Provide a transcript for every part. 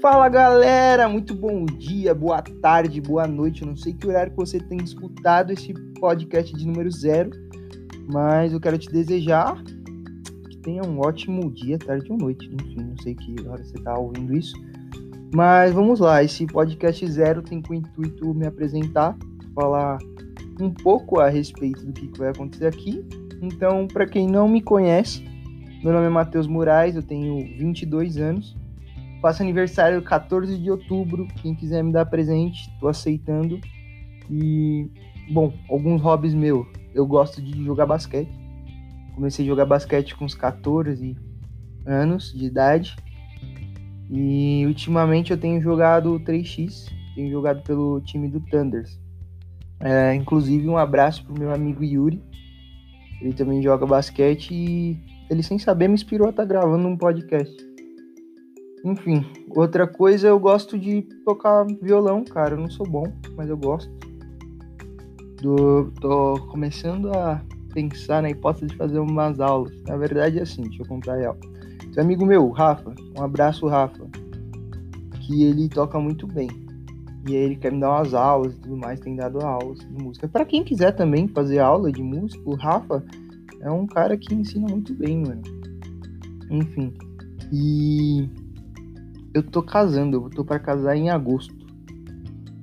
Fala galera, muito bom dia, boa tarde, boa noite. Eu não sei que horário que você tem escutado esse podcast de número zero, mas eu quero te desejar que tenha um ótimo dia, tarde ou noite. Enfim, não sei que hora você está ouvindo isso. Mas vamos lá, esse podcast zero tem como intuito me apresentar, falar um pouco a respeito do que vai acontecer aqui. Então, para quem não me conhece, meu nome é Matheus Moraes, eu tenho 22 anos Faço aniversário 14 de outubro. Quem quiser me dar presente, tô aceitando. E, bom, alguns hobbies meus. Eu gosto de jogar basquete. Comecei a jogar basquete com uns 14 anos de idade. E ultimamente eu tenho jogado 3x. Tenho jogado pelo time do Thunders. É, inclusive, um abraço pro meu amigo Yuri. Ele também joga basquete e ele, sem saber, me inspirou a estar tá gravando um podcast. Enfim, outra coisa, eu gosto de tocar violão, cara. Eu não sou bom, mas eu gosto. Do, tô começando a pensar na hipótese de fazer umas aulas. Na verdade é assim, deixa eu contar real. Tem um amigo meu, Rafa, um abraço, Rafa, que ele toca muito bem. E aí ele quer me dar umas aulas e tudo mais, tem dado aulas de música. Para quem quiser também fazer aula de música, o Rafa é um cara que ensina muito bem, mano. Enfim. E eu tô casando, eu tô para casar em agosto.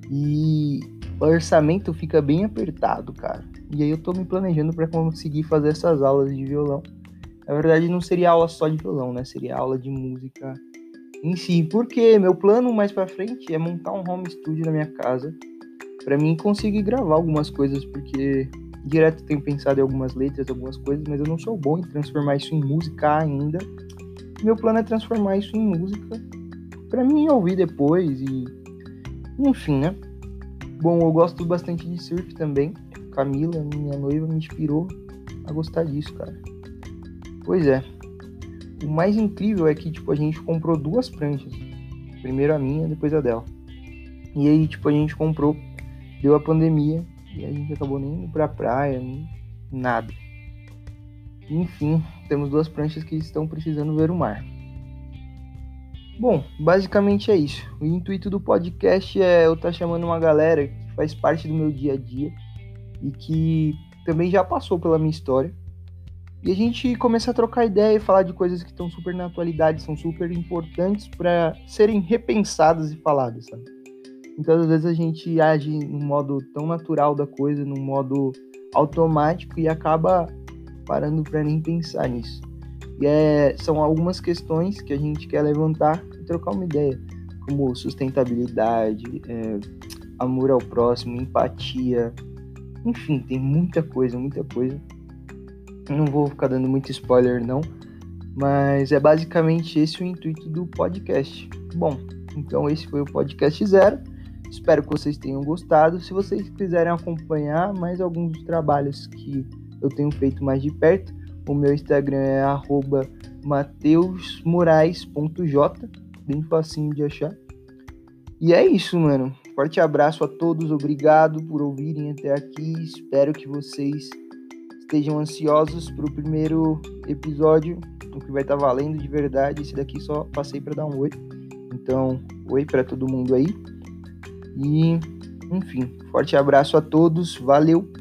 E o orçamento fica bem apertado, cara. E aí eu tô me planejando para conseguir fazer essas aulas de violão. Na verdade, não seria aula só de violão, né? Seria aula de música em si. Porque meu plano mais para frente é montar um home studio na minha casa para mim conseguir gravar algumas coisas, porque direto tenho pensado em algumas letras, algumas coisas, mas eu não sou bom em transformar isso em música ainda. Meu plano é transformar isso em música para mim ouvir depois e enfim, né? Bom, eu gosto bastante de surf também. Camila, minha noiva, me inspirou a gostar disso, cara. Pois é. O mais incrível é que tipo a gente comprou duas pranchas. Primeiro a minha, depois a dela. E aí, tipo, a gente comprou, deu a pandemia e a gente acabou nem indo pra praia, nem nada. Enfim, temos duas pranchas que estão precisando ver o mar. Bom, basicamente é isso. O intuito do podcast é eu estar tá chamando uma galera que faz parte do meu dia a dia e que também já passou pela minha história. E a gente começa a trocar ideia e falar de coisas que estão super na atualidade, são super importantes para serem repensadas e faladas, sabe? Então, às vezes a gente age num modo tão natural da coisa, num modo automático e acaba parando para nem pensar nisso. É, são algumas questões que a gente quer levantar e trocar uma ideia, como sustentabilidade, é, amor ao próximo, empatia, enfim, tem muita coisa, muita coisa. Não vou ficar dando muito spoiler, não, mas é basicamente esse o intuito do podcast. Bom, então esse foi o podcast zero. Espero que vocês tenham gostado. Se vocês quiserem acompanhar mais alguns dos trabalhos que eu tenho feito mais de perto, o meu Instagram é mateusmorais.j, bem facinho de achar. E é isso, mano. Forte abraço a todos, obrigado por ouvirem até aqui. Espero que vocês estejam ansiosos para o primeiro episódio, o que vai estar tá valendo de verdade. Esse daqui só passei para dar um oi. Então, oi para todo mundo aí. E, enfim, forte abraço a todos, valeu!